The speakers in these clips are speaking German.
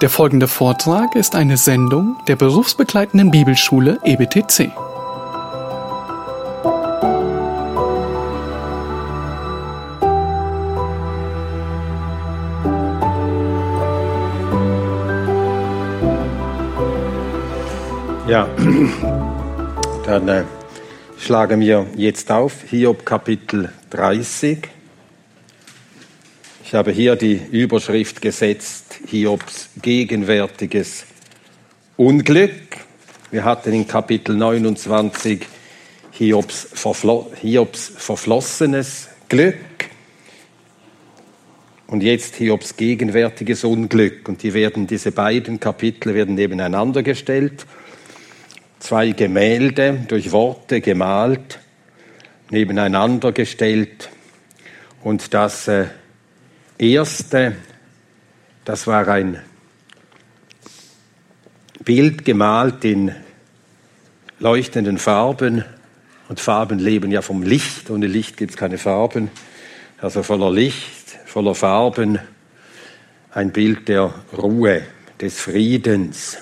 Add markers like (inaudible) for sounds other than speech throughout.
Der folgende Vortrag ist eine Sendung der berufsbegleitenden Bibelschule EBTC. Ja, (clears throat) dann äh, schlagen wir jetzt auf Hiob Kapitel 30. Ich habe hier die Überschrift gesetzt, Hiobs gegenwärtiges Unglück. Wir hatten in Kapitel 29 Hiobs, verflo Hiobs verflossenes Glück und jetzt Hiobs gegenwärtiges Unglück. Und die werden, diese beiden Kapitel werden nebeneinander gestellt zwei Gemälde durch Worte gemalt, nebeneinander gestellt. Und das äh, erste, das war ein Bild gemalt in leuchtenden Farben. Und Farben leben ja vom Licht. Ohne Licht gibt es keine Farben. Also voller Licht, voller Farben. Ein Bild der Ruhe, des Friedens.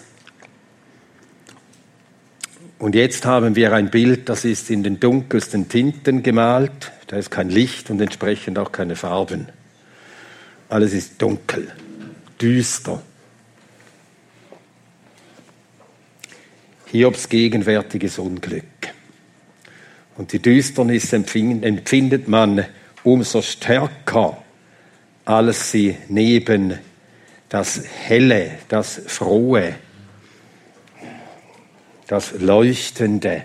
Und jetzt haben wir ein Bild, das ist in den dunkelsten Tinten gemalt. Da ist kein Licht und entsprechend auch keine Farben. Alles ist dunkel, düster. Hiobs gegenwärtiges Unglück. Und die Düsternis empfindet man umso stärker, als sie neben das Helle, das Frohe, das Leuchtende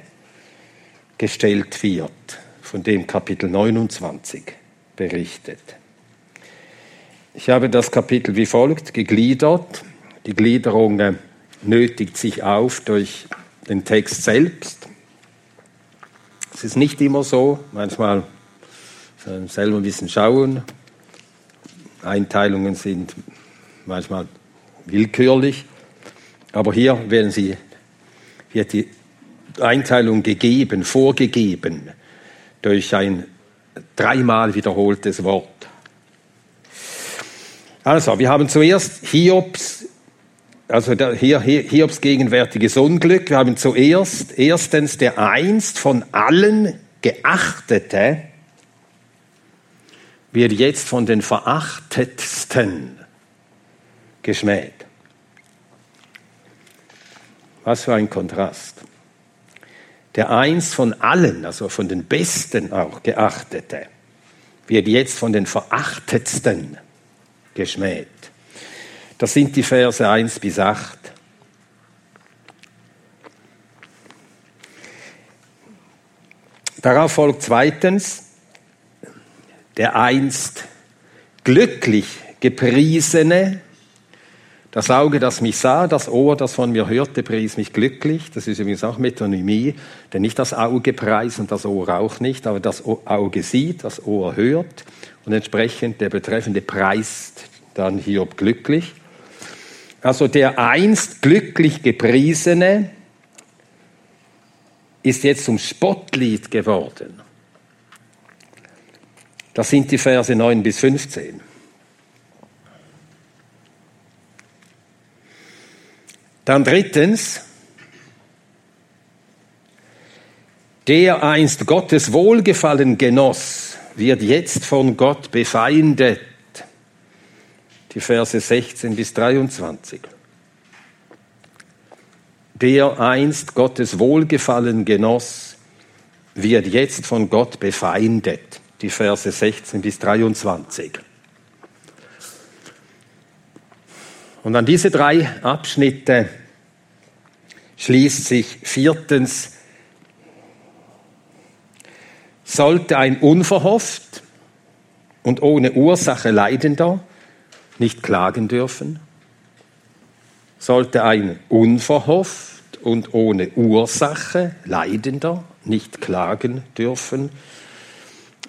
gestellt wird, von dem Kapitel 29 berichtet. Ich habe das Kapitel wie folgt gegliedert. Die Gliederung äh, nötigt sich auf durch den Text selbst. Es ist nicht immer so, manchmal selber ein bisschen schauen. Einteilungen sind manchmal willkürlich, aber hier werden sie wird die Einteilung gegeben, vorgegeben durch ein dreimal wiederholtes Wort. Also, wir haben zuerst Hiobs, also hier, Hiobs gegenwärtiges Unglück. Wir haben zuerst erstens der einst von allen geachtete wird jetzt von den verachtetsten geschmäht. Was für ein Kontrast. Der einst von allen, also von den Besten auch geachtete, wird jetzt von den Verachtetsten geschmäht. Das sind die Verse 1 bis 8. Darauf folgt zweitens der einst glücklich gepriesene das Auge, das mich sah, das Ohr, das von mir hörte, pries mich glücklich. Das ist übrigens auch Metonymie, denn nicht das Auge preist und das Ohr auch nicht, aber das Auge sieht, das Ohr hört und entsprechend der Betreffende preist dann Hiob glücklich. Also der einst glücklich gepriesene ist jetzt zum Spottlied geworden. Das sind die Verse 9 bis 15. Dann drittens, der einst Gottes Wohlgefallen genoss, wird jetzt von Gott befeindet. Die Verse 16 bis 23. Der einst Gottes Wohlgefallen genoss, wird jetzt von Gott befeindet. Die Verse 16 bis 23. Und an diese drei Abschnitte schließt sich viertens, sollte ein unverhofft und ohne Ursache Leidender nicht klagen dürfen? Sollte ein unverhofft und ohne Ursache Leidender nicht klagen dürfen?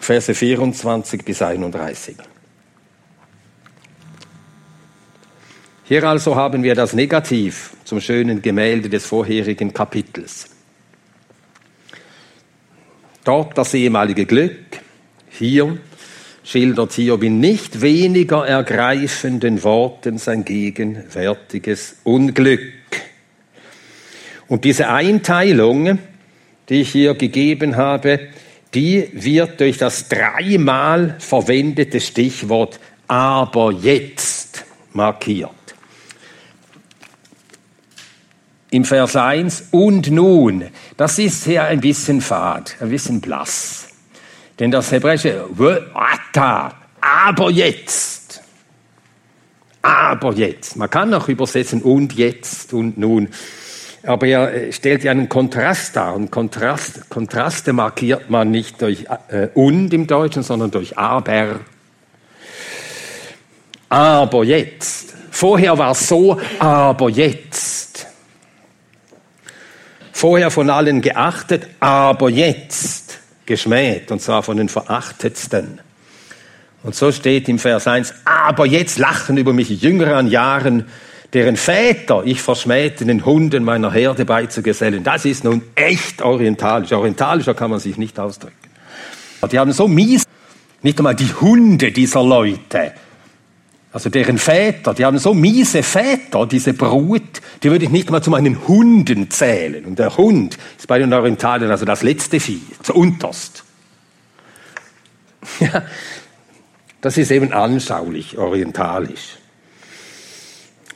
Verse 24 bis 31. Hier also haben wir das Negativ zum schönen Gemälde des vorherigen Kapitels. Dort das ehemalige Glück, hier schildert Hiob in nicht weniger ergreifenden Worten sein gegenwärtiges Unglück. Und diese Einteilung, die ich hier gegeben habe, die wird durch das dreimal verwendete Stichwort aber jetzt markiert. Im Vers 1 und nun, das ist hier ein bisschen fad, ein bisschen blass. Denn das hebräische aber jetzt, aber jetzt, man kann auch übersetzen und jetzt und nun, aber er äh, stellt ja einen Kontrast dar. Und Kontrast, Kontraste markiert man nicht durch äh, und im Deutschen, sondern durch aber. Aber jetzt. Vorher war es so, aber jetzt. Vorher von allen geachtet, aber jetzt geschmäht, und zwar von den Verachtetsten. Und so steht im Vers 1, aber jetzt lachen über mich Jüngere an Jahren, deren Väter ich verschmähte, den Hunden meiner Herde beizugesellen. Das ist nun echt orientalisch. Orientalischer kann man sich nicht ausdrücken. Die haben so mies, nicht einmal die Hunde dieser Leute, also deren Väter, die haben so miese Väter, diese Brut, die würde ich nicht mal zu meinen Hunden zählen. Und der Hund ist bei den Orientalen also das letzte Vieh, zu unterst. Ja, das ist eben anschaulich, orientalisch.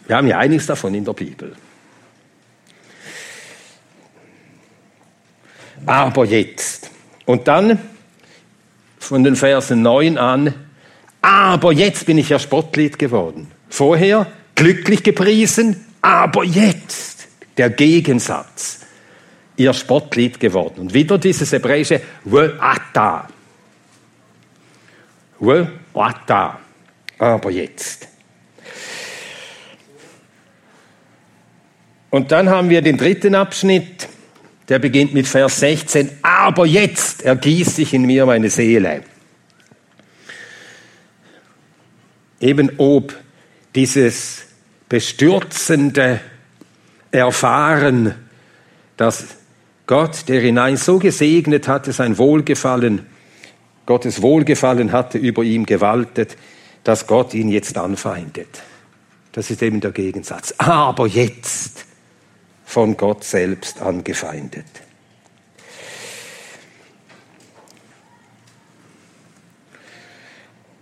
Wir haben ja einiges davon in der Bibel. Aber jetzt. Und dann von den Versen 9 an, aber jetzt bin ich ja Spottlied geworden. Vorher glücklich gepriesen, aber jetzt der Gegensatz. Ihr Spottlied geworden. Und wieder dieses hebräische We'ata. We'ata. Aber jetzt. Und dann haben wir den dritten Abschnitt, der beginnt mit Vers 16. Aber jetzt ergießt sich in mir meine Seele. Eben ob dieses bestürzende Erfahren, dass Gott, der ihn ein so gesegnet hatte, sein Wohlgefallen, Gottes Wohlgefallen hatte über ihm gewaltet, dass Gott ihn jetzt anfeindet. Das ist eben der Gegensatz. Aber jetzt von Gott selbst angefeindet.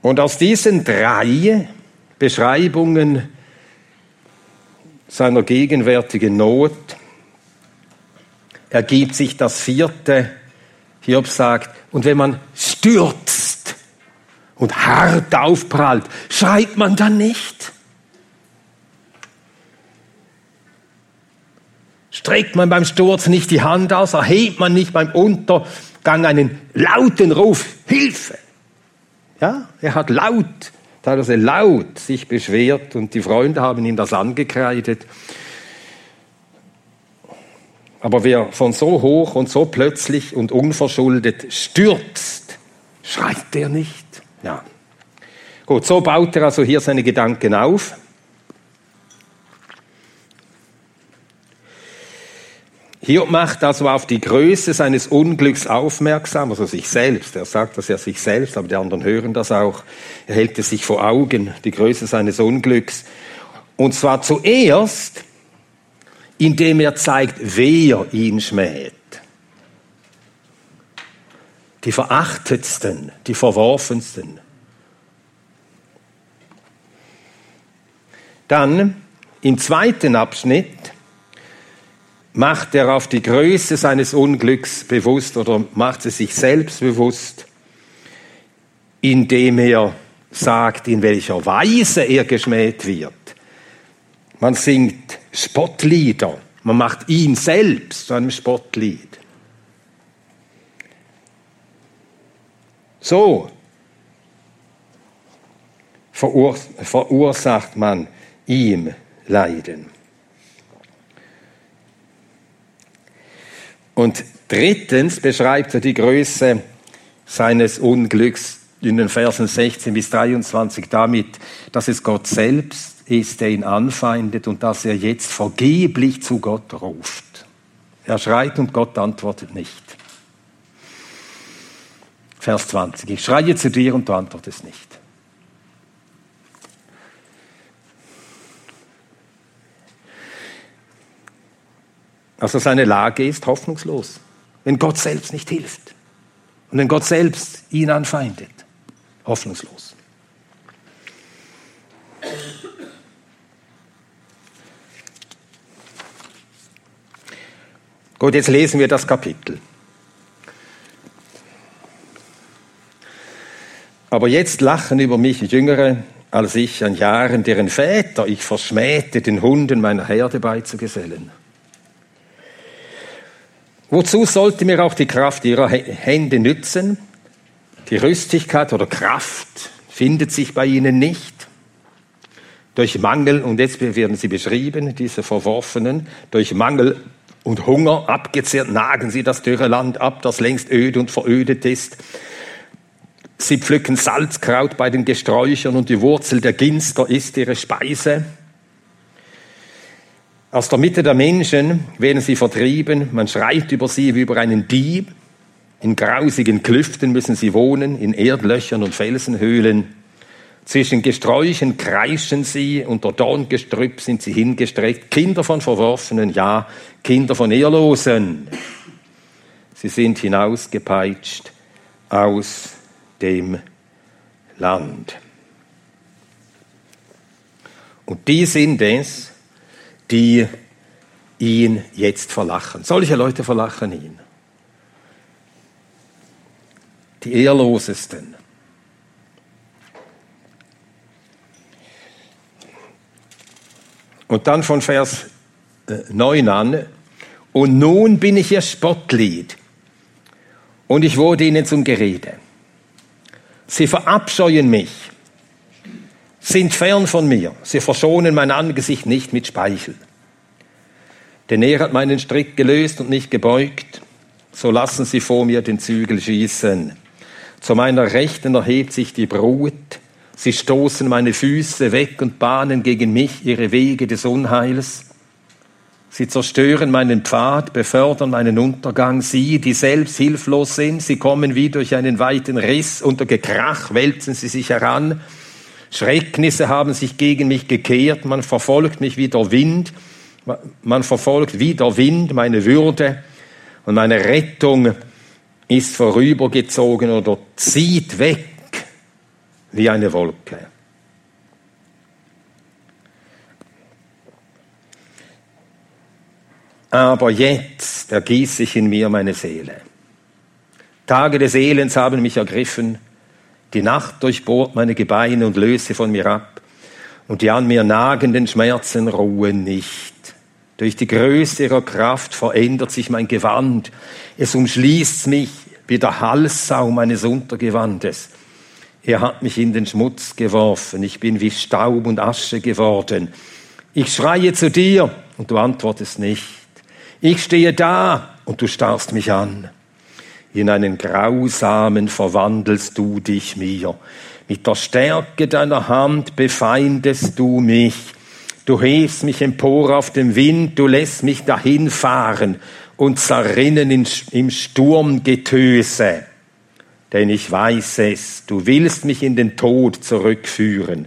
Und aus diesen drei Beschreibungen seiner gegenwärtigen Not ergibt sich das vierte. Hiob sagt, und wenn man stürzt und hart aufprallt, schreit man dann nicht? Streckt man beim Sturz nicht die Hand aus, erhebt man nicht beim Untergang einen lauten Ruf, Hilfe. Ja, er hat laut, teilweise laut sich beschwert und die Freunde haben ihm das angekreidet. Aber wer von so hoch und so plötzlich und unverschuldet stürzt, schreit der nicht. Ja. Gut, so baut er also hier seine Gedanken auf. Hiob macht also auf die Größe seines Unglücks aufmerksam, also sich selbst. Er sagt das ja sich selbst, aber die anderen hören das auch. Er hält es sich vor Augen, die Größe seines Unglücks. Und zwar zuerst, indem er zeigt, wer ihn schmäht. Die verachtetsten, die verworfensten. Dann im zweiten Abschnitt macht er auf die Größe seines Unglücks bewusst oder macht es sich selbst bewusst, indem er sagt, in welcher Weise er geschmäht wird. Man singt Spottlieder, man macht ihn selbst zu einem Spottlied. So verursacht man ihm Leiden. Und drittens beschreibt er die Größe seines Unglücks in den Versen 16 bis 23 damit, dass es Gott selbst ist, der ihn anfeindet und dass er jetzt vergeblich zu Gott ruft. Er schreit und Gott antwortet nicht. Vers 20. Ich schreie zu dir und du antwortest nicht. Also seine Lage ist hoffnungslos, wenn Gott selbst nicht hilft und wenn Gott selbst ihn anfeindet. Hoffnungslos. Gut, jetzt lesen wir das Kapitel. Aber jetzt lachen über mich Jüngere als ich an Jahren, deren Väter ich verschmähte, den Hunden meiner Herde beizugesellen. Wozu sollte mir auch die Kraft ihrer Hände nützen? Die Rüstigkeit oder Kraft findet sich bei ihnen nicht. Durch Mangel, und jetzt werden sie beschrieben, diese Verworfenen, durch Mangel und Hunger abgezehrt, nagen sie das dürre Land ab, das längst öde und verödet ist. Sie pflücken Salzkraut bei den Gesträuchern und die Wurzel der Ginster ist ihre Speise. Aus der Mitte der Menschen werden sie vertrieben. Man schreit über sie wie über einen Dieb. In grausigen Klüften müssen sie wohnen, in Erdlöchern und Felsenhöhlen. Zwischen Gesträuchen kreischen sie, unter Dorngestrüpp sind sie hingestreckt. Kinder von Verworfenen, ja, Kinder von Ehrlosen. Sie sind hinausgepeitscht aus dem Land. Und die sind es, die ihn jetzt verlachen. Solche Leute verlachen ihn. Die Ehrlosesten. Und dann von Vers 9 äh, an. Und nun bin ich ihr Spottlied. Und ich wurde ihnen zum Gerede. Sie verabscheuen mich, sind fern von mir. Sie verschonen mein Angesicht nicht mit Speichel. Denn er hat meinen Strick gelöst und nicht gebeugt. So lassen sie vor mir den Zügel schießen. Zu meiner Rechten erhebt sich die Brut. Sie stoßen meine Füße weg und bahnen gegen mich ihre Wege des Unheils. Sie zerstören meinen Pfad, befördern meinen Untergang. Sie, die selbst hilflos sind, sie kommen wie durch einen weiten Riss. Unter Gekrach wälzen sie sich heran. Schrecknisse haben sich gegen mich gekehrt. Man verfolgt mich wie der Wind. Man verfolgt wie der Wind meine Würde. Und meine Rettung ist vorübergezogen oder zieht weg wie eine Wolke. aber jetzt ergieße ich in mir meine Seele. Tage des Elends haben mich ergriffen, die Nacht durchbohrt meine Gebeine und löse von mir ab, und die an mir nagenden Schmerzen ruhen nicht. Durch die Größe ihrer Kraft verändert sich mein Gewand, es umschließt mich wie der Halssaum eines Untergewandes. Er hat mich in den Schmutz geworfen, ich bin wie Staub und Asche geworden. Ich schreie zu dir und du antwortest nicht. Ich stehe da und du starrst mich an. In einen grausamen verwandelst du dich mir. Mit der Stärke deiner Hand befeindest du mich. Du hebst mich empor auf dem Wind, du lässt mich dahinfahren und zerrinnen im Sturmgetöse. Denn ich weiß es, du willst mich in den Tod zurückführen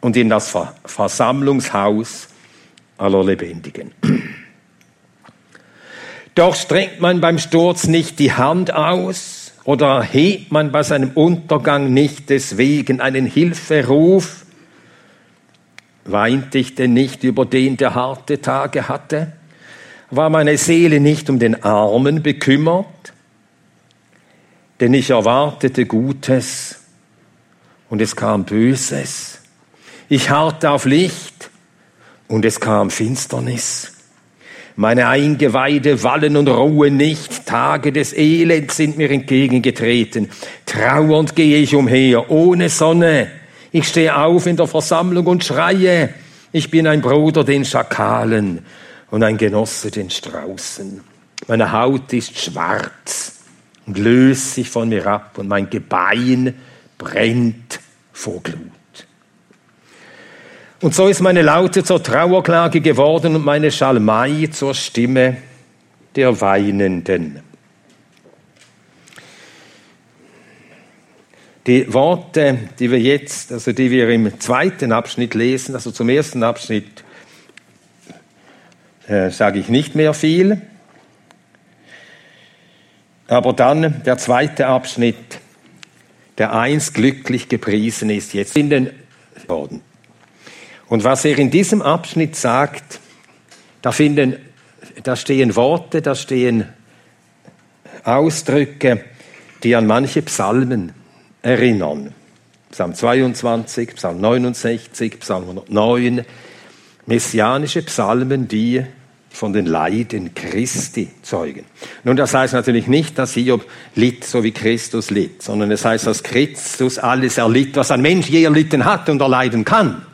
und in das Versammlungshaus aller Lebendigen. Doch streckt man beim Sturz nicht die Hand aus oder hebt man bei seinem Untergang nicht deswegen einen Hilferuf? Weint ich denn nicht über den, der harte Tage hatte? War meine Seele nicht um den Armen bekümmert? Denn ich erwartete Gutes und es kam Böses. Ich harrte auf Licht und es kam Finsternis. Meine Eingeweide wallen und ruhen nicht. Tage des Elends sind mir entgegengetreten. Trauernd gehe ich umher, ohne Sonne. Ich stehe auf in der Versammlung und schreie. Ich bin ein Bruder den Schakalen und ein Genosse den Straußen. Meine Haut ist schwarz und löst sich von mir ab und mein Gebein brennt vor Glut. Und so ist meine Laute zur Trauerklage geworden und meine Schalmei zur Stimme der Weinenden. Die Worte, die wir jetzt, also die wir im zweiten Abschnitt lesen, also zum ersten Abschnitt äh, sage ich nicht mehr viel. Aber dann der zweite Abschnitt, der einst glücklich gepriesen ist, jetzt in den worden. Und was er in diesem Abschnitt sagt, da finden, da stehen Worte, da stehen Ausdrücke, die an manche Psalmen erinnern. Psalm 22, Psalm 69, Psalm 109, messianische Psalmen, die von den Leiden Christi zeugen. Nun, das heißt natürlich nicht, dass Hiob litt, so wie Christus litt, sondern es heißt, dass Christus alles erlitt, was ein Mensch je erlitten hat und erleiden kann.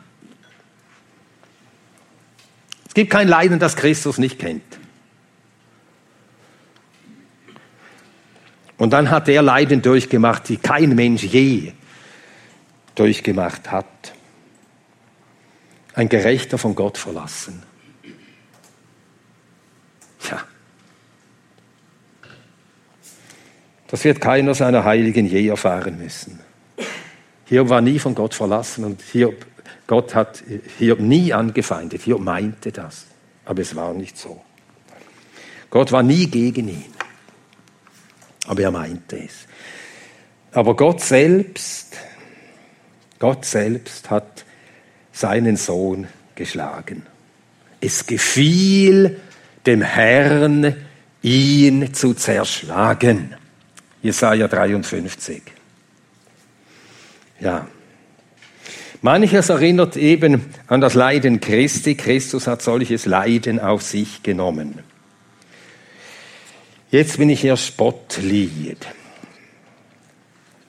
Es gibt kein Leiden, das Christus nicht kennt. Und dann hat er Leiden durchgemacht, die kein Mensch je durchgemacht hat. Ein Gerechter von Gott verlassen. Tja. Das wird keiner seiner Heiligen je erfahren müssen. Hiob war nie von Gott verlassen und Hiob, Gott hat Hiob nie angefeindet. Hiob meinte das, aber es war nicht so. Gott war nie gegen ihn, aber er meinte es. Aber Gott selbst, Gott selbst hat seinen Sohn geschlagen. Es gefiel dem Herrn, ihn zu zerschlagen. Jesaja 53. Ja. Manches erinnert eben an das Leiden Christi. Christus hat solches Leiden auf sich genommen. Jetzt bin ich hier Spottlied.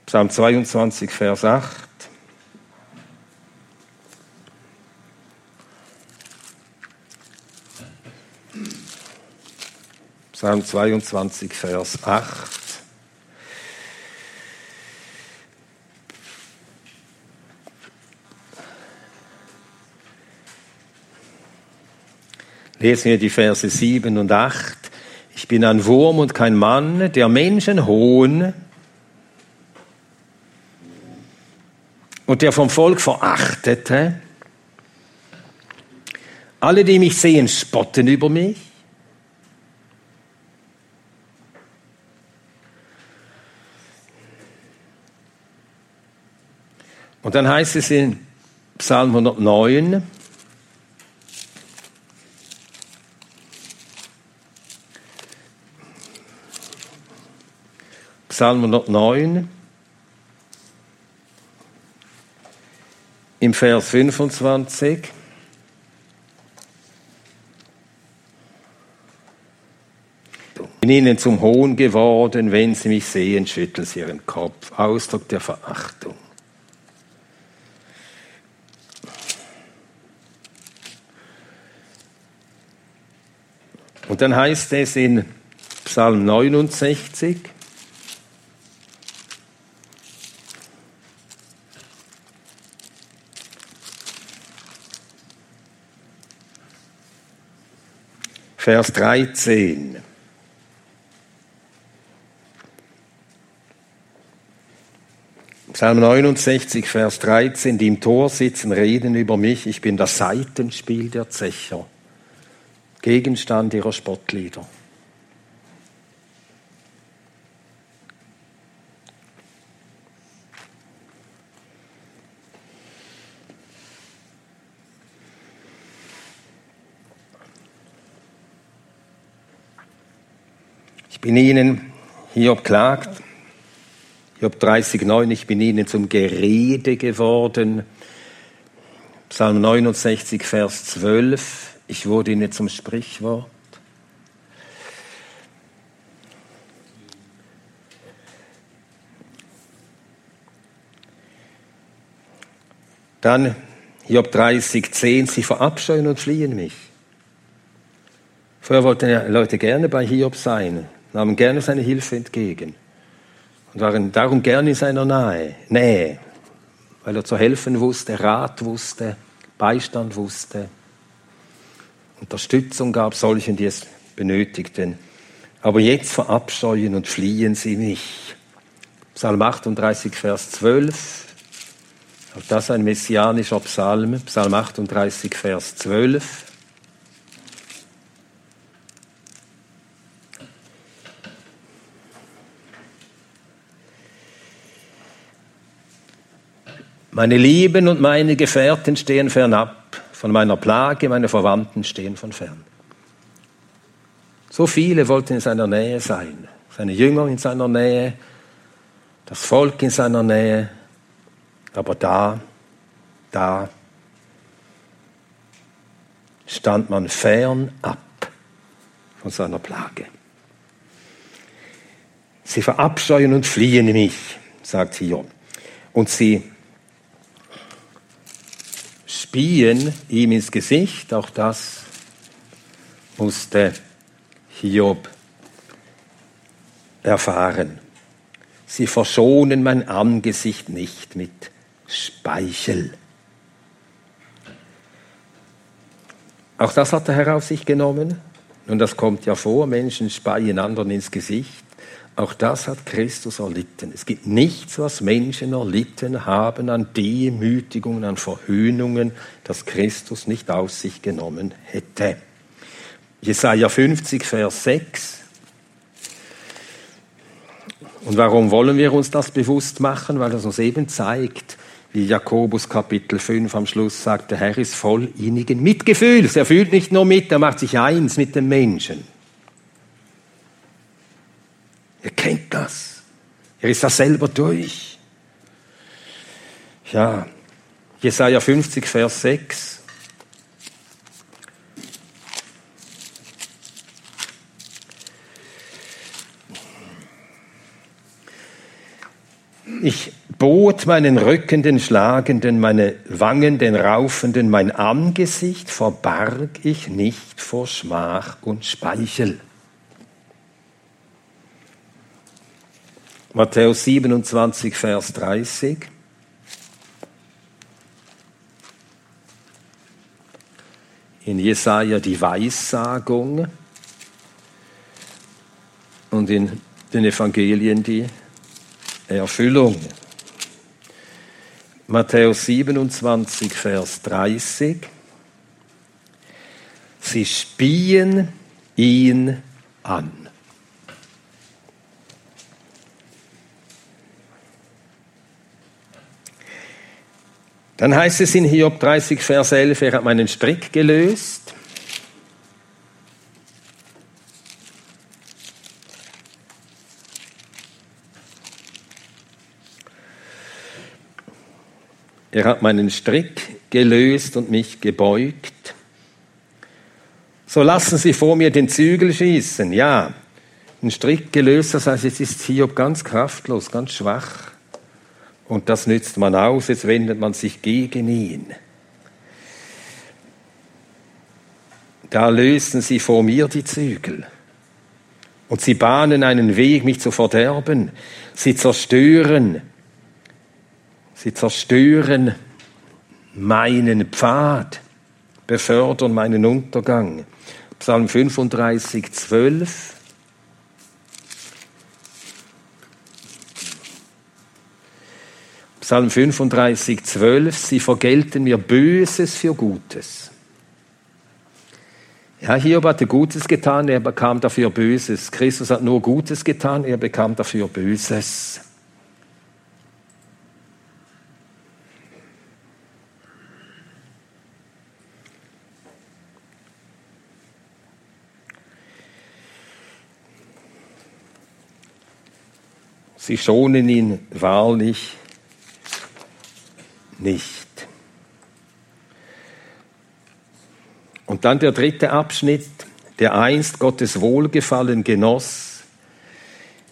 Psalm 22, Vers 8. Psalm 22, Vers 8. Lesen wir die Verse 7 und 8. Ich bin ein Wurm und kein Mann, der Menschen hohn und der vom Volk verachtete. Alle, die mich sehen, spotten über mich. Und dann heißt es in Psalm 109, Psalm 109, im Vers 25. bin ihnen zum Hohn geworden, wenn sie mich sehen, schütteln sie ihren Kopf. Ausdruck der Verachtung. Und dann heißt es in Psalm 69, Vers 13. Psalm 69, Vers 13, die im Tor sitzen, reden über mich, ich bin das Seitenspiel der Zecher. Gegenstand ihrer Spottlieder. Bin ihnen, Hiob klagt, Hiob 30,9, ich bin ihnen zum Gerede geworden. Psalm 69, Vers 12, ich wurde ihnen zum Sprichwort. Dann Job 30, 10, sie verabscheuen und fliehen mich. Vorher wollten die Leute gerne bei Hiob sein, nahmen gerne seine Hilfe entgegen und waren darum gerne in seiner Nähe, Nähe weil er zu helfen wusste, Rat wusste, Beistand wusste. Unterstützung gab solchen, die es benötigten. Aber jetzt verabscheuen und fliehen sie mich. Psalm 38, Vers 12. Auch das ein messianischer Psalm, Psalm 38, Vers 12. Meine Lieben und meine Gefährten stehen fernab von meiner Plage, meine Verwandten stehen von fern. So viele wollten in seiner Nähe sein, seine Jünger in seiner Nähe, das Volk in seiner Nähe, aber da, da stand man fernab von seiner Plage. Sie verabscheuen und fliehen mich, sagt Hiob. Und sie spien ihm ins Gesicht, auch das musste Hiob erfahren. Sie verschonen mein Angesicht nicht mit Speichel. Auch das hat er Herr auf sich genommen. Und das kommt ja vor, Menschen speien anderen ins Gesicht. Auch das hat Christus erlitten. Es gibt nichts, was Menschen erlitten haben an Demütigungen, an Verhöhnungen, das Christus nicht auf sich genommen hätte. Jesaja 50, Vers 6. Und warum wollen wir uns das bewusst machen? Weil es uns eben zeigt, wie Jakobus Kapitel 5 am Schluss sagt, der Herr ist voll innigen Mitgefühls. Er fühlt nicht nur mit, er macht sich eins mit dem Menschen. Er kennt das. Er ist das selber durch. Ja, Jesaja 50, Vers 6. Ich bot meinen Rücken den Schlagenden, meine Wangen den Raufenden, mein Angesicht verbarg ich nicht vor Schmach und Speichel. Matthäus 27, Vers 30. In Jesaja die Weissagung und in den Evangelien die Erfüllung. Matthäus 27, Vers 30. Sie spien ihn an. Dann heißt es in Hiob 30, Vers 11, er hat meinen Strick gelöst. Er hat meinen Strick gelöst und mich gebeugt. So lassen Sie vor mir den Zügel schießen. Ja, ein Strick gelöst, das heißt, jetzt ist Hiob ganz kraftlos, ganz schwach. Und das nützt man aus, jetzt wendet man sich gegen ihn. Da lösen sie vor mir die Zügel. Und sie bahnen einen Weg, mich zu verderben. Sie zerstören, sie zerstören meinen Pfad, befördern meinen Untergang. Psalm 35, 12. Psalm 35, 12, sie vergelten mir Böses für Gutes. Ja, Hiob hatte Gutes getan, er bekam dafür Böses. Christus hat nur Gutes getan, er bekam dafür Böses. Sie schonen ihn wahrlich nicht. Und dann der dritte Abschnitt, der einst Gottes Wohlgefallen genoss,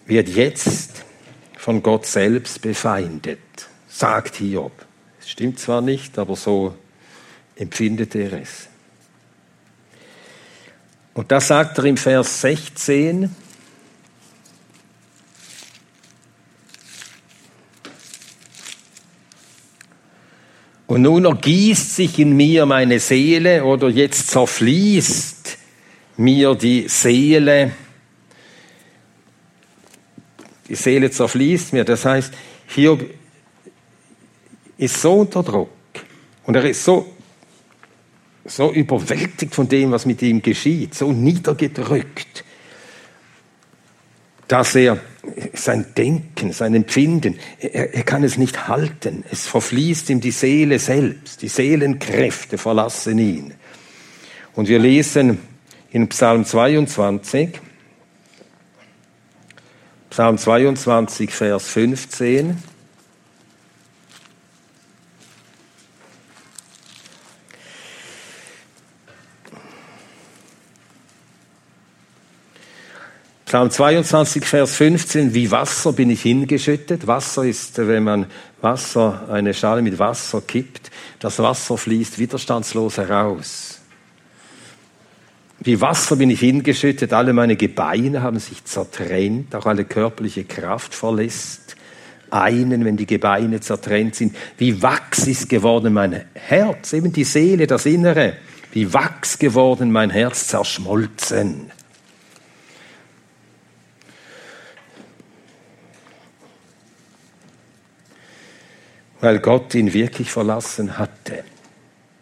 wird jetzt von Gott selbst befeindet, sagt Hiob. Es stimmt zwar nicht, aber so empfindet er es. Und das sagt er im Vers 16, Und nun ergießt sich in mir meine Seele oder jetzt zerfließt mir die Seele. die Seele zerfließt mir. Das heißt, Hiob ist so unter Druck und er ist so, so überwältigt von dem, was mit ihm geschieht, so niedergedrückt, dass er sein Denken, sein Empfinden, er, er kann es nicht halten. Es verfließt ihm die Seele selbst, die Seelenkräfte verlassen ihn. Und wir lesen in Psalm 22, Psalm 22, Vers 15. Psalm 22, Vers 15, wie Wasser bin ich hingeschüttet. Wasser ist, wenn man Wasser, eine Schale mit Wasser kippt, das Wasser fließt widerstandslos heraus. Wie Wasser bin ich hingeschüttet, alle meine Gebeine haben sich zertrennt, auch alle körperliche Kraft verlässt einen, wenn die Gebeine zertrennt sind. Wie Wachs ist geworden mein Herz, eben die Seele, das Innere. Wie Wachs geworden mein Herz zerschmolzen. Weil Gott ihn wirklich verlassen hatte.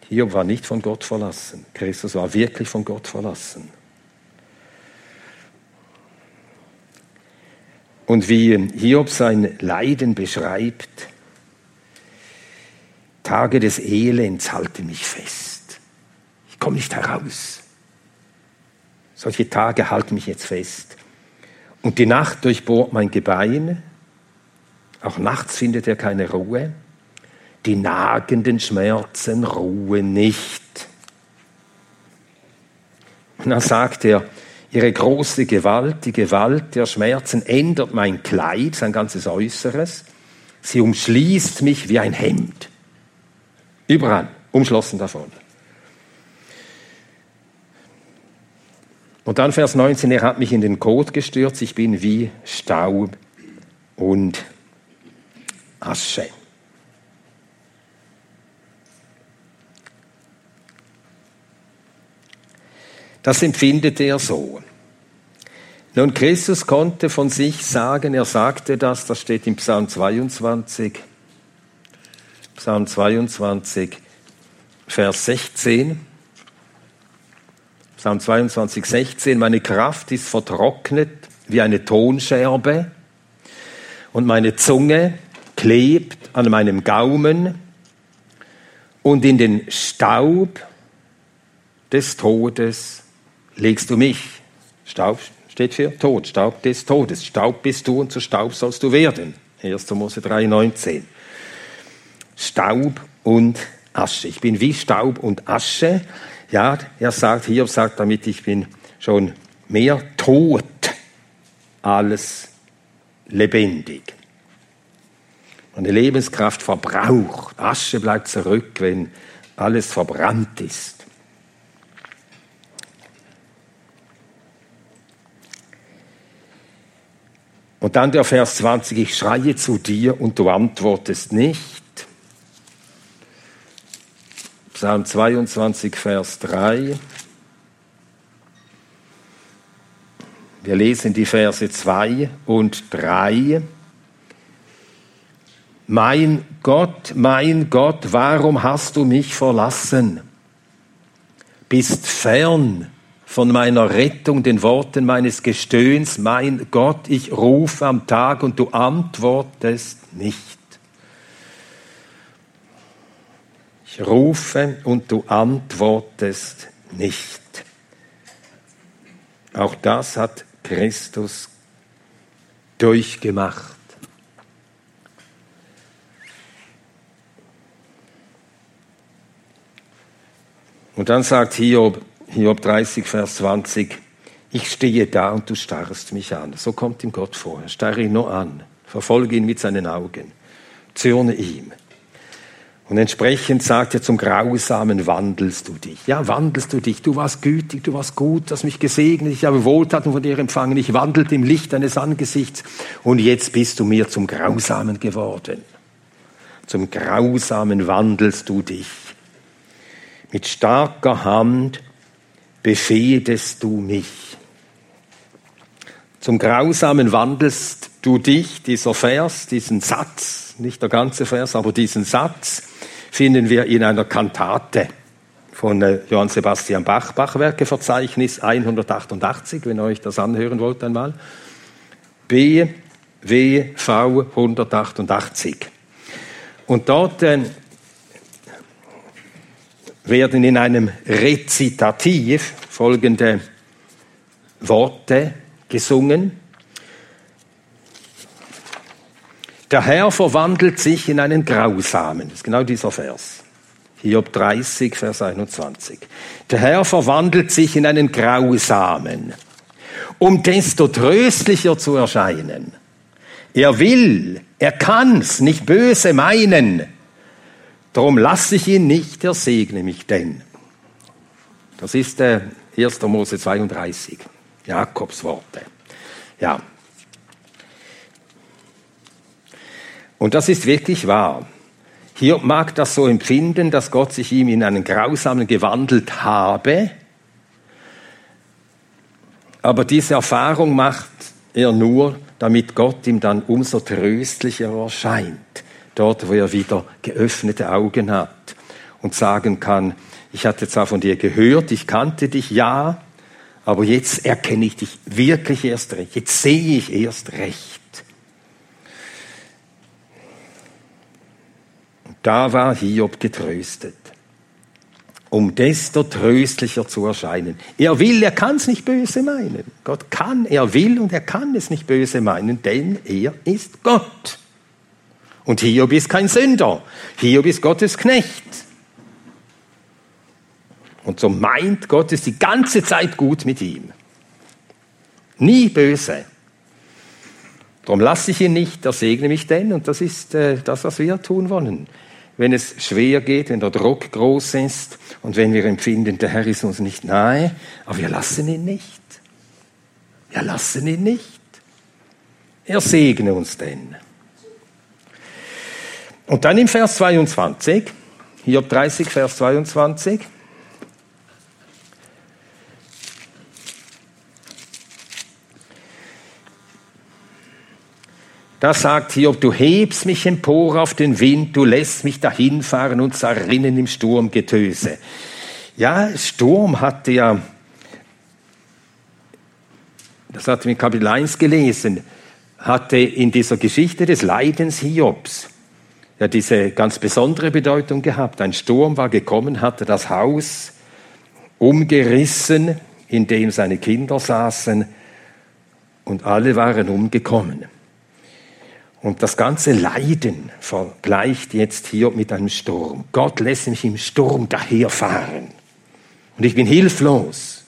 Hiob war nicht von Gott verlassen. Christus war wirklich von Gott verlassen. Und wie Hiob sein Leiden beschreibt, Tage des Elends halten mich fest. Ich komme nicht heraus. Solche Tage halten mich jetzt fest. Und die Nacht durchbohrt mein Gebein. Auch nachts findet er keine Ruhe die nagenden Schmerzen ruhen nicht. Und dann sagt er, ihre große Gewalt, die Gewalt der Schmerzen ändert mein Kleid, sein ganzes Äußeres. Sie umschließt mich wie ein Hemd. Überall, umschlossen davon. Und dann Vers 19, er hat mich in den Kot gestürzt, ich bin wie Staub und Asche. Das empfindet er so. Nun, Christus konnte von sich sagen, er sagte das, das steht im Psalm 22, Psalm 22, Vers 16. Psalm 22, 16, meine Kraft ist vertrocknet wie eine Tonscherbe und meine Zunge klebt an meinem Gaumen und in den Staub des Todes legst du mich. Staub steht für Tod, Staub des Todes. Staub bist du und zu Staub sollst du werden. 1. Mose 3, 19. Staub und Asche. Ich bin wie Staub und Asche. Ja, er sagt, hier sagt damit, ich bin schon mehr tot als lebendig. Meine Lebenskraft verbraucht. Asche bleibt zurück, wenn alles verbrannt ist. Und dann der Vers 20, ich schreie zu dir und du antwortest nicht. Psalm 22, Vers 3. Wir lesen die Verse 2 und 3. Mein Gott, mein Gott, warum hast du mich verlassen? Bist fern von meiner Rettung, den Worten meines Gestöhns, mein Gott, ich rufe am Tag und du antwortest nicht. Ich rufe und du antwortest nicht. Auch das hat Christus durchgemacht. Und dann sagt Hiob, Hiob 30, Vers 20, ich stehe da und du starrst mich an. So kommt ihm Gott vor. Starre ihn nur an, verfolge ihn mit seinen Augen, zürne ihm. Und entsprechend sagt er zum Grausamen, wandelst du dich. Ja, wandelst du dich. Du warst gütig, du warst gut, hast mich gesegnet, ich habe Wohltaten von dir empfangen, ich wandelte im Licht deines Angesichts und jetzt bist du mir zum Grausamen geworden. Zum Grausamen wandelst du dich. Mit starker Hand befehdest du mich. Zum Grausamen wandelst du dich, dieser Vers, diesen Satz, nicht der ganze Vers, aber diesen Satz finden wir in einer Kantate von äh, Johann Sebastian Bach, Bachwerkeverzeichnis 188, wenn ihr euch das anhören wollt einmal. B, W, V 188. Und dort äh, werden in einem Rezitativ folgende Worte gesungen. Der Herr verwandelt sich in einen Grausamen. Das ist genau dieser Vers. Hiob 30, Vers 21. Der Herr verwandelt sich in einen Grausamen, um desto tröstlicher zu erscheinen. Er will, er kann's nicht böse meinen. Darum lasse ich ihn nicht, er segne mich denn. Das ist der 1. Mose 32. Jakobs Worte. Ja. Und das ist wirklich wahr. Hier mag das so empfinden, dass Gott sich ihm in einen Grausamen gewandelt habe, aber diese Erfahrung macht er nur, damit Gott ihm dann umso tröstlicher erscheint, dort wo er wieder geöffnete Augen hat und sagen kann, ich hatte zwar von dir gehört, ich kannte dich ja, aber jetzt erkenne ich dich wirklich erst recht. Jetzt sehe ich erst recht. Und da war Hiob getröstet, um desto tröstlicher zu erscheinen. Er will, er kann es nicht böse meinen. Gott kann, er will und er kann es nicht böse meinen, denn er ist Gott. Und Hiob ist kein Sünder. Hiob ist Gottes Knecht. Und so meint Gott es die ganze Zeit gut mit ihm. Nie böse. Darum lasse ich ihn nicht, er segne mich denn. Und das ist äh, das, was wir tun wollen. Wenn es schwer geht, wenn der Druck groß ist und wenn wir empfinden, der Herr ist uns nicht nahe, aber wir lassen ihn nicht. Wir lassen ihn nicht. Er segne uns denn. Und dann im Vers 22, Hiob 30, Vers 22. Da sagt Hiob, du hebst mich empor auf den Wind, du lässt mich dahinfahren und zerrinnen im Sturmgetöse. Ja, Sturm hatte ja, das hatten wir in Kapitel 1 gelesen, hatte in dieser Geschichte des Leidens Hiobs ja diese ganz besondere Bedeutung gehabt. Ein Sturm war gekommen, hatte das Haus umgerissen, in dem seine Kinder saßen und alle waren umgekommen. Und das ganze Leiden vergleicht jetzt hier mit einem Sturm. Gott lässt mich im Sturm daherfahren. Und ich bin hilflos.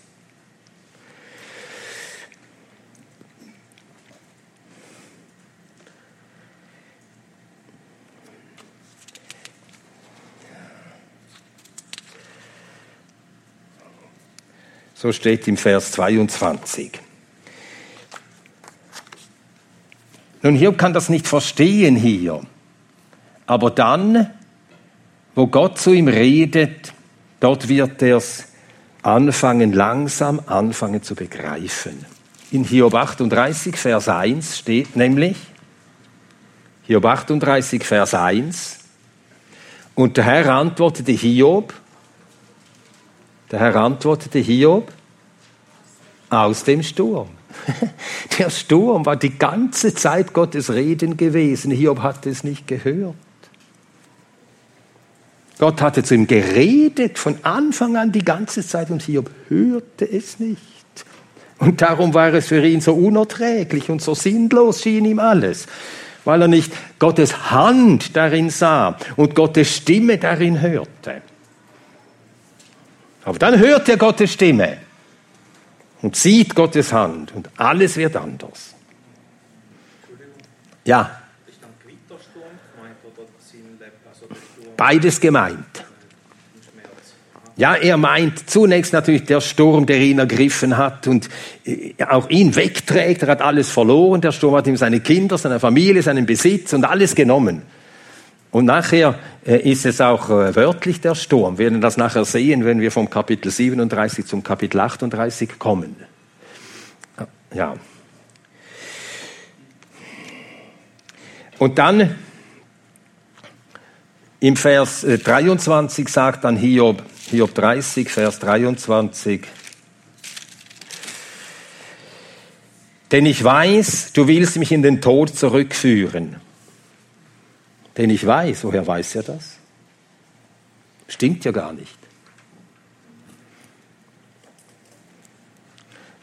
So steht im Vers 22. Nun, Hiob kann das nicht verstehen hier. Aber dann, wo Gott zu ihm redet, dort wird er es anfangen, langsam anfangen zu begreifen. In Hiob 38, Vers 1 steht nämlich, Hiob 38, Vers 1, und der Herr antwortete Hiob, der Herr antwortete Hiob aus dem Sturm. (laughs) Der Sturm war die ganze Zeit Gottes Reden gewesen. Hiob hatte es nicht gehört. Gott hatte zu ihm geredet von Anfang an die ganze Zeit und Hiob hörte es nicht. Und darum war es für ihn so unerträglich und so sinnlos schien ihm alles, weil er nicht Gottes Hand darin sah und Gottes Stimme darin hörte. Aber dann hört er Gottes Stimme und sieht Gottes Hand und alles wird anders. Ja. Beides gemeint. Ja, er meint zunächst natürlich der Sturm, der ihn ergriffen hat und äh, auch ihn wegträgt. Er hat alles verloren. Der Sturm hat ihm seine Kinder, seine Familie, seinen Besitz und alles genommen. Und nachher äh, ist es auch äh, wörtlich der Sturm. Wir werden das nachher sehen, wenn wir vom Kapitel 37 zum Kapitel 38 kommen. Ja. Und dann im Vers 23 äh, sagt dann Hiob, Hiob 30, Vers 23, Denn ich weiß, du willst mich in den Tod zurückführen. Denn ich weiß, woher weiß er das? Stimmt ja gar nicht.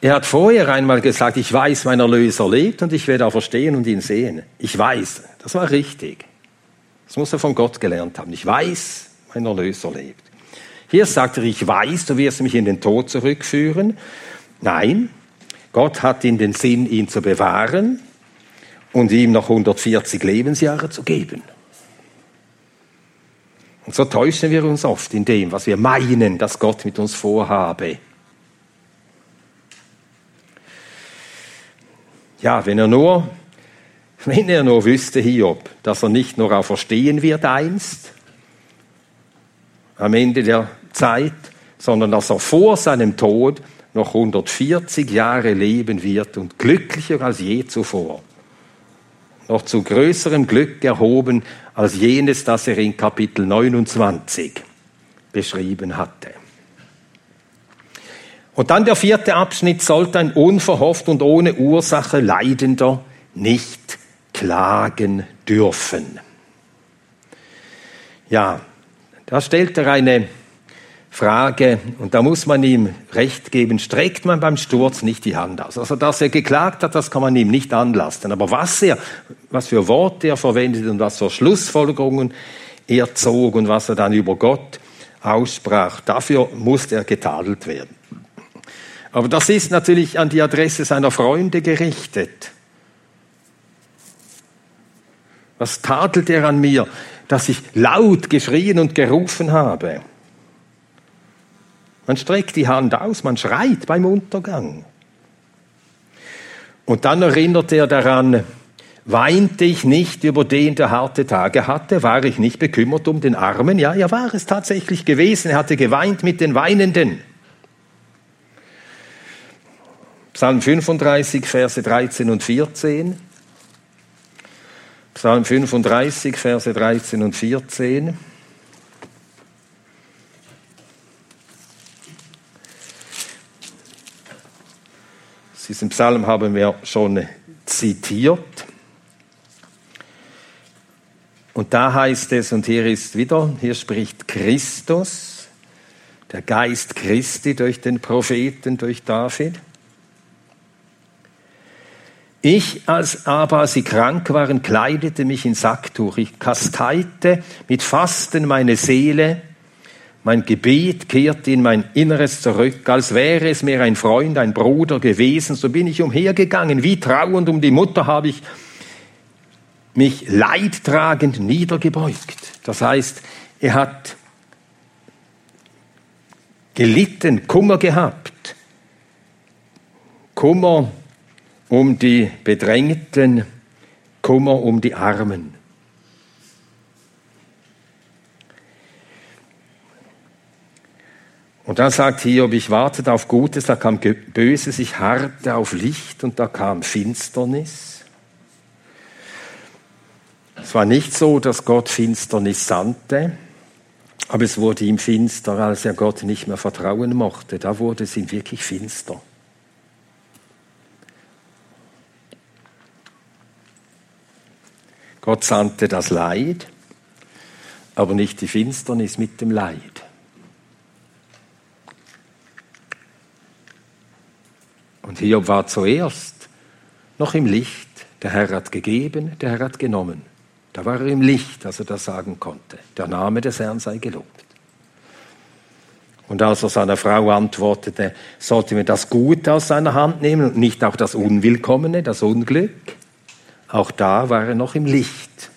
Er hat vorher einmal gesagt, ich weiß, mein Erlöser lebt und ich werde auch verstehen und ihn sehen. Ich weiß, das war richtig. Das muss er von Gott gelernt haben. Ich weiß, mein Erlöser lebt. Hier sagt er, ich weiß, du wirst mich in den Tod zurückführen. Nein, Gott hat in den Sinn, ihn zu bewahren und ihm noch 140 Lebensjahre zu geben. Und so täuschen wir uns oft in dem, was wir meinen, dass Gott mit uns vorhabe. Ja, wenn er nur, wenn er nur wüsste, Hiob, dass er nicht nur auch verstehen wird einst, am Ende der Zeit, sondern dass er vor seinem Tod noch 140 Jahre leben wird und glücklicher als je zuvor. Noch zu größerem Glück erhoben als jenes, das er in Kapitel 29 beschrieben hatte. Und dann der vierte Abschnitt sollte ein unverhofft und ohne Ursache Leidender nicht klagen dürfen. Ja, da stellt er eine Frage, und da muss man ihm recht geben, streckt man beim Sturz nicht die Hand aus. Also, dass er geklagt hat, das kann man ihm nicht anlasten. Aber was er, was für Worte er verwendet und was für Schlussfolgerungen er zog und was er dann über Gott aussprach, dafür musste er getadelt werden. Aber das ist natürlich an die Adresse seiner Freunde gerichtet. Was tadelt er an mir, dass ich laut geschrien und gerufen habe? Man streckt die Hand aus, man schreit beim Untergang. Und dann erinnert er daran, weinte ich nicht über den, der harte Tage hatte, war ich nicht bekümmert um den Armen? Ja, er war es tatsächlich gewesen, er hatte geweint mit den Weinenden. Psalm 35, Verse 13 und 14. Psalm 35, Verse 13 und 14. Diesen Psalm haben wir schon zitiert. Und da heißt es, und hier ist wieder, hier spricht Christus, der Geist Christi durch den Propheten, durch David. Ich als aber, sie krank waren, kleidete mich in Sacktuch. Ich kasteite mit Fasten meine Seele. Mein Gebet kehrte in mein Inneres zurück, als wäre es mir ein Freund, ein Bruder gewesen. So bin ich umhergegangen. Wie trauernd um die Mutter habe ich mich leidtragend niedergebeugt. Das heißt, er hat gelitten, Kummer gehabt. Kummer um die Bedrängten, Kummer um die Armen. Und dann sagt Hiob, ich wartete auf Gutes, da kam Böses, ich harrte auf Licht und da kam Finsternis. Es war nicht so, dass Gott Finsternis sandte, aber es wurde ihm finster, als er Gott nicht mehr vertrauen mochte. Da wurde es ihm wirklich finster. Gott sandte das Leid, aber nicht die Finsternis mit dem Leid. Und Hiob war zuerst noch im Licht. Der Herr hat gegeben, der Herr hat genommen. Da war er im Licht, als er das sagen konnte. Der Name des Herrn sei gelobt. Und als er seiner Frau antwortete, sollte mir das Gute aus seiner Hand nehmen und nicht auch das Unwillkommene, das Unglück. Auch da war er noch im Licht.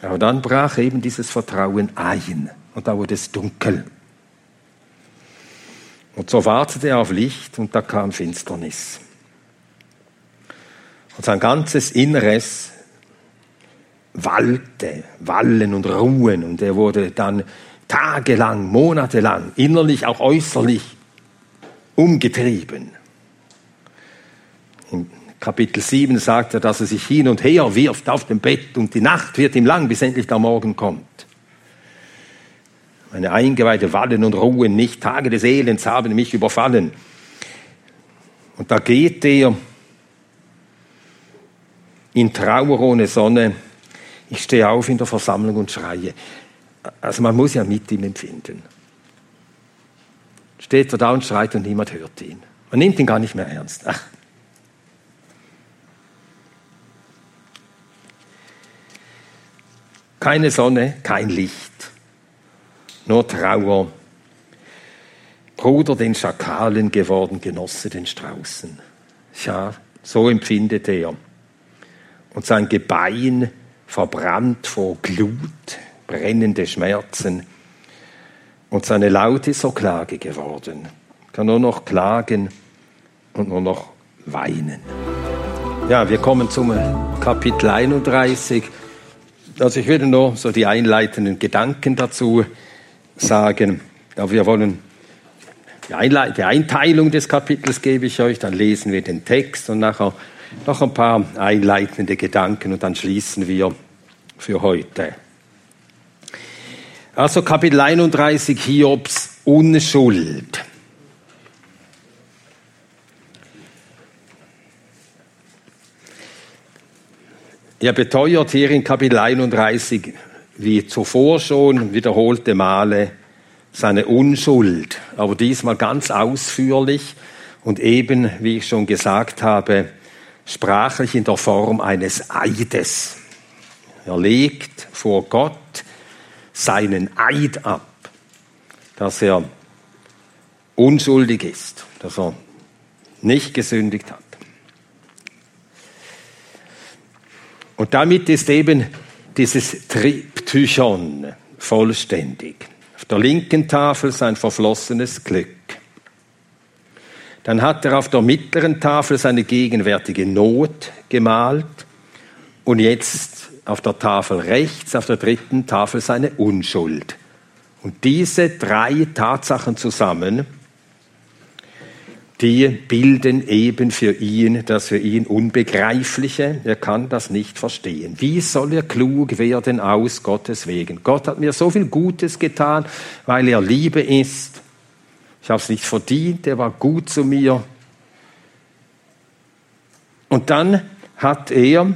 Aber dann brach eben dieses Vertrauen ein und da wurde es dunkel. Und so wartete er auf Licht und da kam Finsternis. Und sein ganzes Inneres wallte, wallen und ruhen und er wurde dann tagelang, monatelang, innerlich, auch äußerlich umgetrieben. Kapitel 7 sagt er, dass er sich hin und her wirft auf dem Bett und die Nacht wird ihm lang, bis endlich der Morgen kommt. Meine Eingeweide wallen und ruhen nicht, Tage des Elends haben mich überfallen. Und da geht er in Trauer ohne Sonne. Ich stehe auf in der Versammlung und schreie. Also man muss ja mit ihm empfinden. Steht er da und schreit und niemand hört ihn. Man nimmt ihn gar nicht mehr ernst. Ach. Keine Sonne, kein Licht, nur Trauer. Bruder den Schakalen geworden, Genosse den Straußen. Ja, so empfindet er. Und sein Gebein verbrannt vor Glut, brennende Schmerzen. Und seine Laut ist so Klage geworden. Kann nur noch klagen und nur noch weinen. Ja, wir kommen zum Kapitel 31. Also ich würde nur so die einleitenden Gedanken dazu sagen. Aber wir wollen die, Einteilung des Kapitels gebe ich euch, dann lesen wir den Text und nachher noch ein paar einleitende Gedanken und dann schließen wir für heute. Also Kapitel 31 Hiobs Unschuld. Er beteuert hier in Kapitel 31 wie zuvor schon wiederholte Male seine Unschuld, aber diesmal ganz ausführlich und eben, wie ich schon gesagt habe, sprachlich in der Form eines Eides. Er legt vor Gott seinen Eid ab, dass er unschuldig ist, dass er nicht gesündigt hat. Und damit ist eben dieses Triptychon vollständig. Auf der linken Tafel sein verflossenes Glück. Dann hat er auf der mittleren Tafel seine gegenwärtige Not gemalt und jetzt auf der Tafel rechts, auf der dritten Tafel seine Unschuld. Und diese drei Tatsachen zusammen die bilden eben für ihn das für ihn Unbegreifliche. Er kann das nicht verstehen. Wie soll er klug werden aus Gottes wegen? Gott hat mir so viel Gutes getan, weil er Liebe ist. Ich habe es nicht verdient, er war gut zu mir. Und dann hat er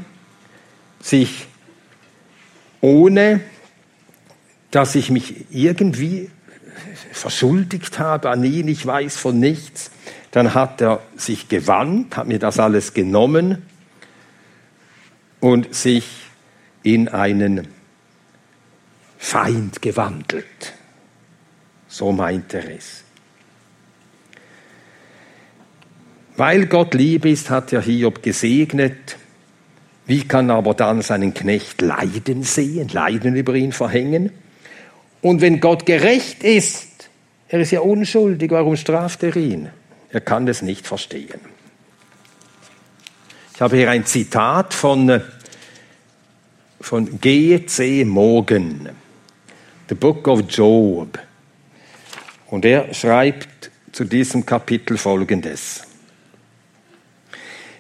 sich, ohne dass ich mich irgendwie verschuldigt habe an ihn, ich weiß von nichts, dann hat er sich gewandt, hat mir das alles genommen und sich in einen Feind gewandelt. So meint er es. Weil Gott lieb ist, hat er Hiob gesegnet. Wie kann er aber dann seinen Knecht Leiden sehen, Leiden über ihn verhängen? Und wenn Gott gerecht ist, er ist ja unschuldig, warum straft er ihn? Er kann es nicht verstehen. Ich habe hier ein Zitat von, von G.C. Morgan, The Book of Job. Und er schreibt zu diesem Kapitel Folgendes.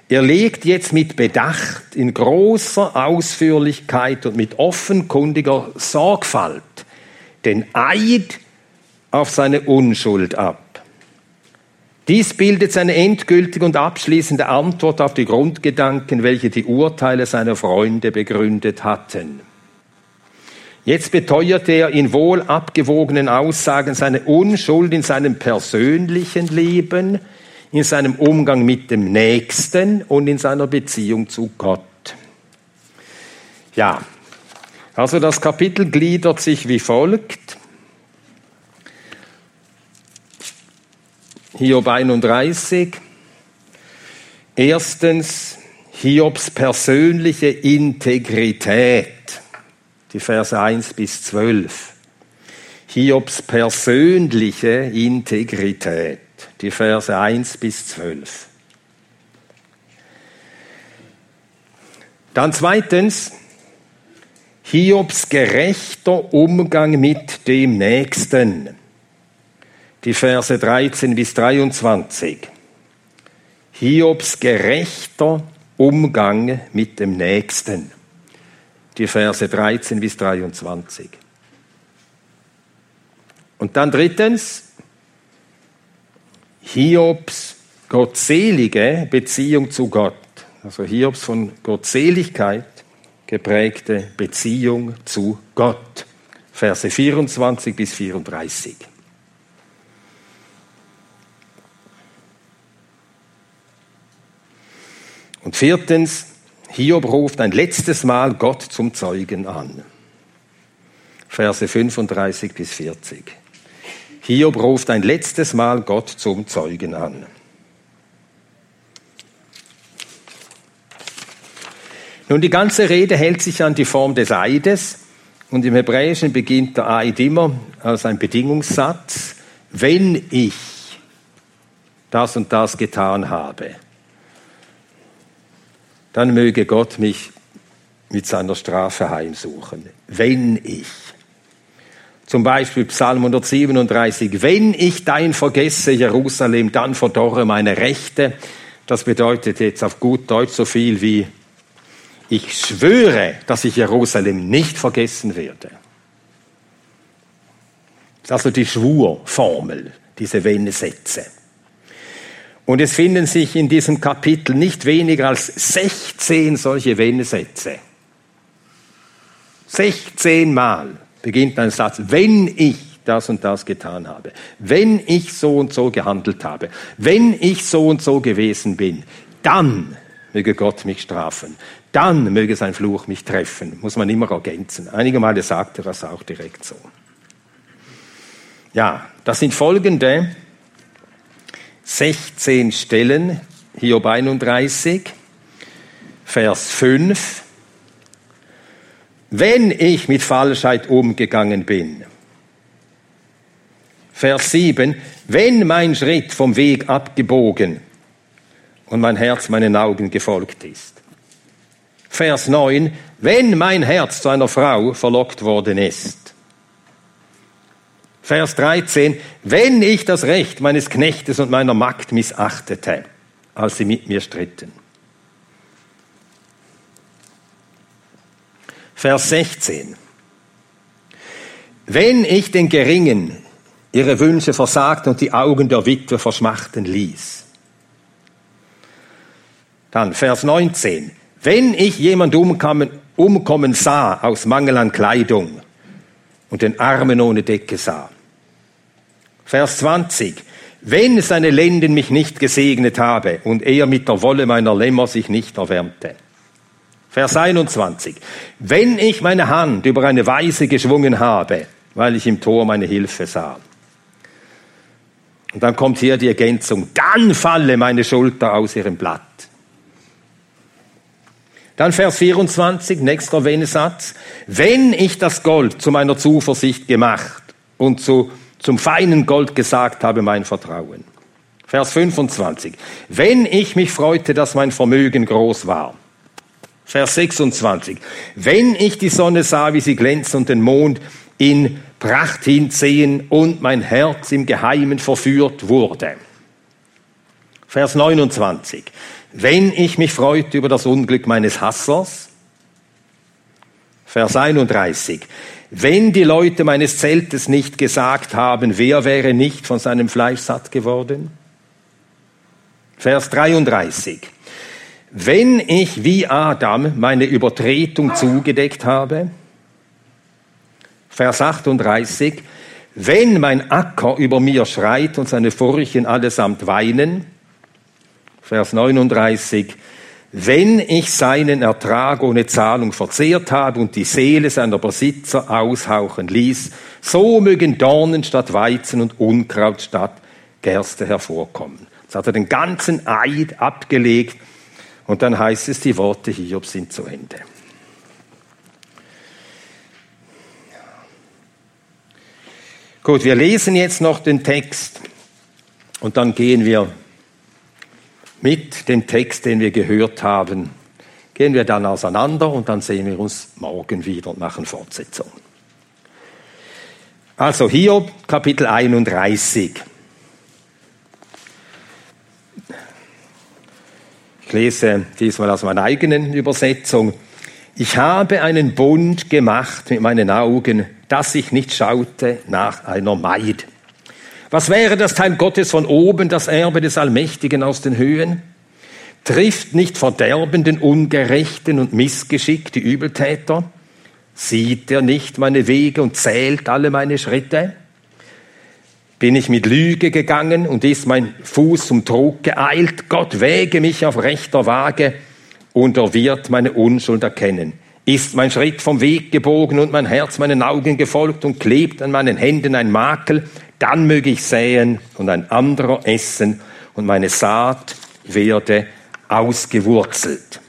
Er legt jetzt mit Bedacht, in großer Ausführlichkeit und mit offenkundiger Sorgfalt den Eid auf seine Unschuld ab. Dies bildet seine endgültige und abschließende Antwort auf die Grundgedanken, welche die Urteile seiner Freunde begründet hatten. Jetzt beteuerte er in wohl abgewogenen Aussagen seine Unschuld in seinem persönlichen Leben, in seinem Umgang mit dem Nächsten und in seiner Beziehung zu Gott. Ja, also das Kapitel gliedert sich wie folgt. Hiob 31. Erstens Hiobs persönliche Integrität, die Verse 1 bis 12. Hiobs persönliche Integrität, die Verse 1 bis 12. Dann zweitens Hiobs gerechter Umgang mit dem Nächsten die Verse 13 bis 23. Hiobs gerechter Umgang mit dem Nächsten. Die Verse 13 bis 23. Und dann drittens, Hiobs gottselige Beziehung zu Gott. Also Hiobs von Gottseligkeit geprägte Beziehung zu Gott. Verse 24 bis 34. Und viertens, Hiob ruft ein letztes Mal Gott zum Zeugen an. Verse 35 bis 40. Hiob ruft ein letztes Mal Gott zum Zeugen an. Nun, die ganze Rede hält sich an die Form des Eides und im Hebräischen beginnt der Eid immer als ein Bedingungssatz, wenn ich das und das getan habe dann möge Gott mich mit seiner Strafe heimsuchen. Wenn ich. Zum Beispiel Psalm 137, wenn ich dein vergesse, Jerusalem, dann verdorre meine Rechte. Das bedeutet jetzt auf gut Deutsch so viel wie, ich schwöre, dass ich Jerusalem nicht vergessen werde. Das ist also die Schwurformel, diese Wenn-Sätze. Und es finden sich in diesem Kapitel nicht weniger als 16 solche Wenn-Sätze. 16 Mal beginnt ein Satz, wenn ich das und das getan habe, wenn ich so und so gehandelt habe, wenn ich so und so gewesen bin, dann möge Gott mich strafen, dann möge sein Fluch mich treffen, muss man immer ergänzen. Einige Male sagt er das auch direkt so. Ja, das sind folgende 16 Stellen, Hiob 31, Vers 5. Wenn ich mit Falschheit umgegangen bin. Vers 7. Wenn mein Schritt vom Weg abgebogen und mein Herz meinen Augen gefolgt ist. Vers 9. Wenn mein Herz zu einer Frau verlockt worden ist. Vers 13, wenn ich das Recht meines Knechtes und meiner Magd missachtete, als sie mit mir stritten. Vers 16, wenn ich den Geringen ihre Wünsche versagt und die Augen der Witwe verschmachten ließ. Dann Vers 19, wenn ich jemand umkommen, umkommen sah aus Mangel an Kleidung und den Armen ohne Decke sah. Vers 20. Wenn seine Lenden mich nicht gesegnet habe und er mit der Wolle meiner Lämmer sich nicht erwärmte. Vers 21. Wenn ich meine Hand über eine Weise geschwungen habe, weil ich im Tor meine Hilfe sah. Und dann kommt hier die Ergänzung, dann falle meine Schulter aus ihrem Blatt. Dann Vers 24, nächster Wenn-Satz. Wenn ich das Gold zu meiner Zuversicht gemacht und zu zum feinen Gold gesagt habe, mein Vertrauen. Vers 25. Wenn ich mich freute, dass mein Vermögen groß war. Vers 26. Wenn ich die Sonne sah, wie sie glänzt und den Mond in Pracht hinziehen und mein Herz im Geheimen verführt wurde. Vers 29. Wenn ich mich freute über das Unglück meines Hassers. Vers 31. Wenn die Leute meines Zeltes nicht gesagt haben, wer wäre nicht von seinem Fleisch satt geworden? Vers 33. Wenn ich wie Adam meine Übertretung zugedeckt habe, Vers 38, wenn mein Acker über mir schreit und seine Furchen allesamt weinen, Vers 39, wenn ich seinen Ertrag ohne Zahlung verzehrt habe und die Seele seiner Besitzer aushauchen ließ, so mögen Dornen statt Weizen und Unkraut statt Gerste hervorkommen. Jetzt hat er den ganzen Eid abgelegt und dann heißt es, die Worte Hiob sind zu Ende. Gut, wir lesen jetzt noch den Text und dann gehen wir mit dem Text, den wir gehört haben, gehen wir dann auseinander und dann sehen wir uns morgen wieder und machen Fortsetzung. Also Hiob Kapitel 31. Ich lese diesmal aus meiner eigenen Übersetzung. Ich habe einen Bund gemacht mit meinen Augen, dass ich nicht schaute nach einer Maid. Was wäre das Teil Gottes von oben, das Erbe des Allmächtigen aus den Höhen? Trifft nicht verderbenden, ungerechten und Missgeschick die Übeltäter? Sieht er nicht meine Wege und zählt alle meine Schritte? Bin ich mit Lüge gegangen und ist mein Fuß zum Trug geeilt? Gott wäge mich auf rechter Waage und er wird meine Unschuld erkennen. Ist mein Schritt vom Weg gebogen und mein Herz meinen Augen gefolgt und klebt an meinen Händen ein Makel, dann möge ich säen und ein anderer essen und meine Saat werde ausgewurzelt.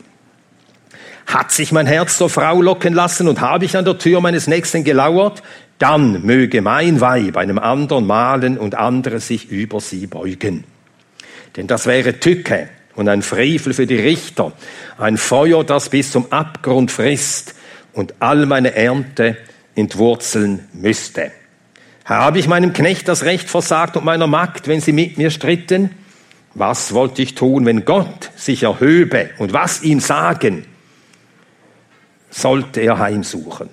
Hat sich mein Herz zur Frau locken lassen und habe ich an der Tür meines Nächsten gelauert, dann möge mein Weib einem anderen malen und andere sich über sie beugen. Denn das wäre Tücke und ein Frevel für die Richter, ein Feuer, das bis zum Abgrund frisst und all meine Ernte entwurzeln müsste. Habe ich meinem Knecht das Recht versagt und meiner Magd, wenn sie mit mir stritten? Was wollte ich tun, wenn Gott sich erhöbe und was ihm sagen? Sollte er heimsuchen.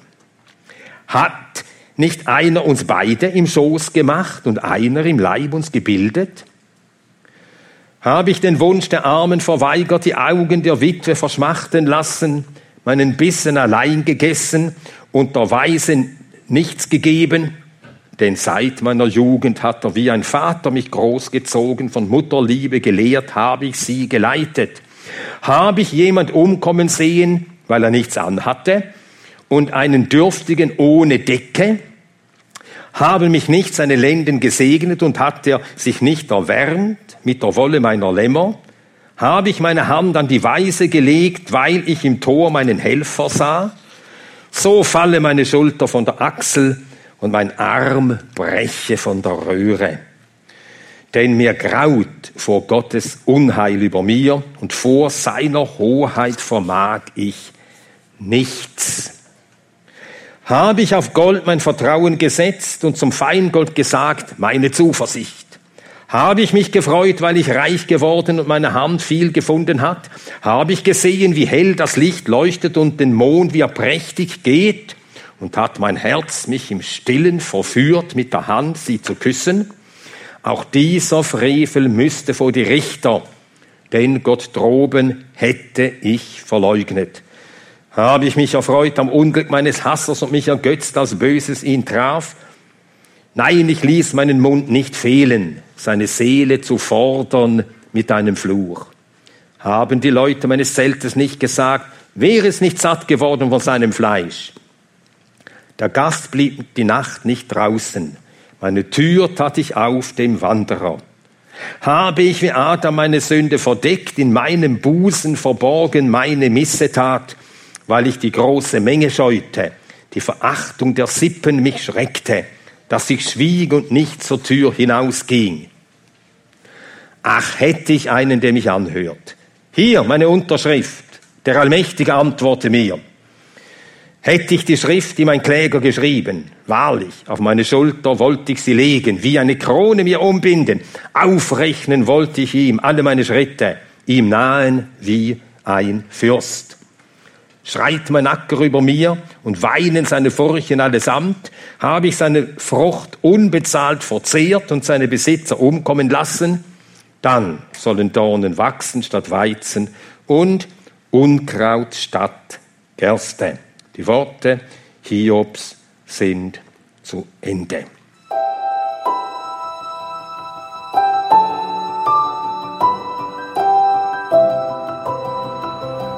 Hat nicht einer uns beide im Schoß gemacht und einer im Leib uns gebildet? Habe ich den Wunsch der Armen verweigert, die Augen der Witwe verschmachten lassen, meinen Bissen allein gegessen und der Weisen nichts gegeben? Denn seit meiner Jugend hat er wie ein Vater mich großgezogen, von Mutterliebe gelehrt, habe ich sie geleitet. Habe ich jemand umkommen sehen, weil er nichts anhatte, und einen Dürftigen ohne Decke? Haben mich nicht seine Lenden gesegnet und hat er sich nicht erwärmt mit der Wolle meiner Lämmer? Habe ich meine Hand an die Weise gelegt, weil ich im Tor meinen Helfer sah? So falle meine Schulter von der Achsel und mein Arm breche von der Röhre. Denn mir graut vor Gottes Unheil über mir und vor seiner Hoheit vermag ich nichts. Habe ich auf Gold mein Vertrauen gesetzt und zum Feingold gesagt, meine Zuversicht? Habe ich mich gefreut, weil ich reich geworden und meine Hand viel gefunden hat? Habe ich gesehen, wie hell das Licht leuchtet und den Mond, wie er prächtig geht? und hat mein Herz mich im Stillen verführt, mit der Hand sie zu küssen. Auch dieser Frevel müsste vor die Richter, denn Gott droben hätte ich verleugnet. Habe ich mich erfreut am Unglück meines Hassers und mich ergötzt, als Böses ihn traf? Nein, ich ließ meinen Mund nicht fehlen, seine Seele zu fordern mit einem Fluch. Haben die Leute meines Zeltes nicht gesagt, wäre es nicht satt geworden von seinem Fleisch? Der Gast blieb die Nacht nicht draußen. Meine Tür tat ich auf dem Wanderer. Habe ich wie Adam meine Sünde verdeckt, in meinem Busen verborgen meine Missetat, weil ich die große Menge scheute, die Verachtung der Sippen mich schreckte, dass ich schwieg und nicht zur Tür hinausging. Ach, hätte ich einen, der mich anhört. Hier meine Unterschrift. Der Allmächtige antworte mir. Hätte ich die Schrift, die mein Kläger geschrieben, wahrlich, auf meine Schulter wollte ich sie legen, wie eine Krone mir umbinden, aufrechnen wollte ich ihm alle meine Schritte, ihm nahen wie ein Fürst. Schreit mein Acker über mir und weinen seine Furchen allesamt, habe ich seine Frucht unbezahlt verzehrt und seine Besitzer umkommen lassen, dann sollen Dornen wachsen statt Weizen und Unkraut statt Gerste. Die Worte Hiobs sind zu Ende.